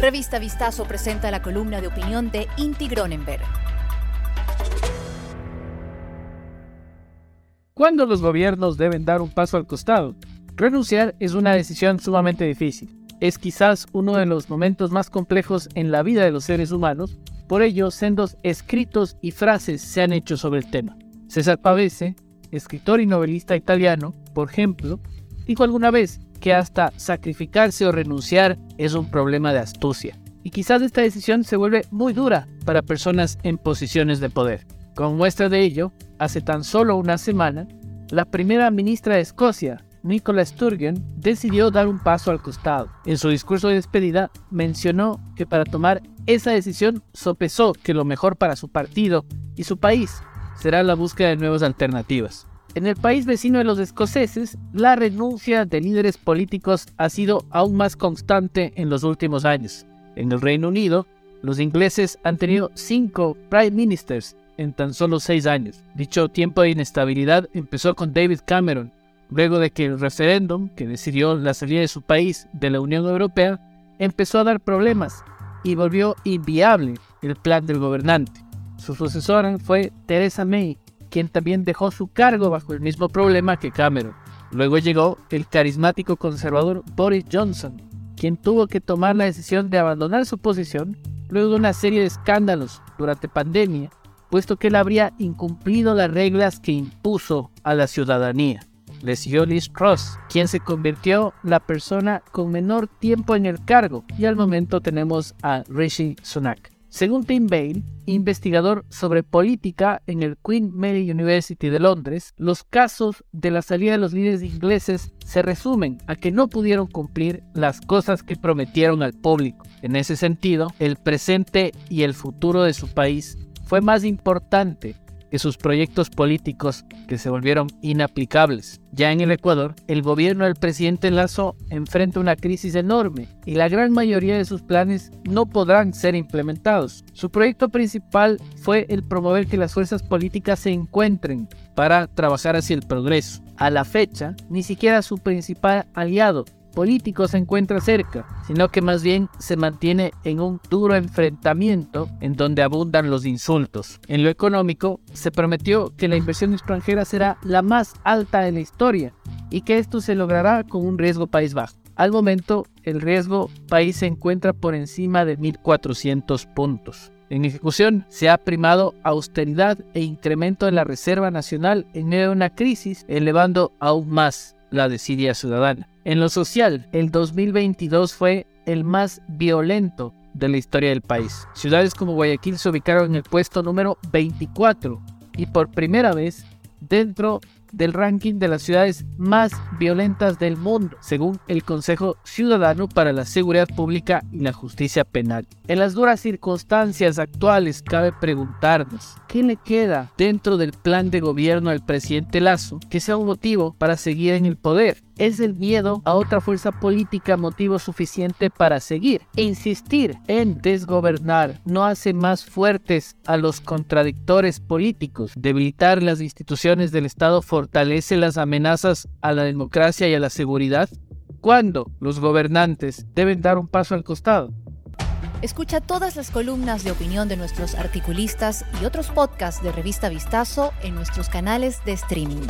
Revista Vistazo presenta la columna de opinión de Inti Gronenberg. ¿Cuándo los gobiernos deben dar un paso al costado? Renunciar es una decisión sumamente difícil. Es quizás uno de los momentos más complejos en la vida de los seres humanos, por ello sendos escritos y frases se han hecho sobre el tema. César Pavese, escritor y novelista italiano, por ejemplo, dijo alguna vez que hasta sacrificarse o renunciar es un problema de astucia. Y quizás esta decisión se vuelve muy dura para personas en posiciones de poder. Como muestra de ello, hace tan solo una semana, la primera ministra de Escocia, Nicola Sturgeon, decidió dar un paso al costado. En su discurso de despedida mencionó que para tomar esa decisión sopesó que lo mejor para su partido y su país será la búsqueda de nuevas alternativas. En el país vecino de los escoceses, la renuncia de líderes políticos ha sido aún más constante en los últimos años. En el Reino Unido, los ingleses han tenido cinco prime ministers en tan solo seis años. Dicho tiempo de inestabilidad empezó con David Cameron, luego de que el referéndum que decidió la salida de su país de la Unión Europea empezó a dar problemas y volvió inviable el plan del gobernante. Su sucesora fue Theresa May, quien también dejó su cargo bajo el mismo problema que Cameron. Luego llegó el carismático conservador Boris Johnson, quien tuvo que tomar la decisión de abandonar su posición luego de una serie de escándalos durante pandemia, puesto que él habría incumplido las reglas que impuso a la ciudadanía. Le siguió Liz Truss, quien se convirtió la persona con menor tiempo en el cargo, y al momento tenemos a Rishi Sunak. Según Tim Bale, investigador sobre política en el Queen Mary University de Londres, los casos de la salida de los líderes ingleses se resumen a que no pudieron cumplir las cosas que prometieron al público. En ese sentido, el presente y el futuro de su país fue más importante que sus proyectos políticos que se volvieron inaplicables. Ya en el Ecuador, el gobierno del presidente Lazo enfrenta una crisis enorme y la gran mayoría de sus planes no podrán ser implementados. Su proyecto principal fue el promover que las fuerzas políticas se encuentren para trabajar hacia el progreso. A la fecha, ni siquiera su principal aliado, político se encuentra cerca, sino que más bien se mantiene en un duro enfrentamiento en donde abundan los insultos. En lo económico, se prometió que la inversión extranjera será la más alta de la historia y que esto se logrará con un riesgo país bajo. Al momento, el riesgo país se encuentra por encima de 1.400 puntos. En ejecución, se ha primado austeridad e incremento de la Reserva Nacional en medio de una crisis, elevando aún más la desidia ciudadana. En lo social, el 2022 fue el más violento de la historia del país. Ciudades como Guayaquil se ubicaron en el puesto número 24 y por primera vez dentro del ranking de las ciudades más violentas del mundo, según el Consejo Ciudadano para la Seguridad Pública y la Justicia Penal. En las duras circunstancias actuales cabe preguntarnos, ¿qué le queda dentro del plan de gobierno del presidente Lazo que sea un motivo para seguir en el poder? Es el miedo a otra fuerza política motivo suficiente para seguir. E insistir en desgobernar no hace más fuertes a los contradictores políticos. Debilitar las instituciones del Estado fortalece las amenazas a la democracia y a la seguridad. ¿Cuándo los gobernantes deben dar un paso al costado? Escucha todas las columnas de opinión de nuestros articulistas y otros podcasts de Revista Vistazo en nuestros canales de streaming.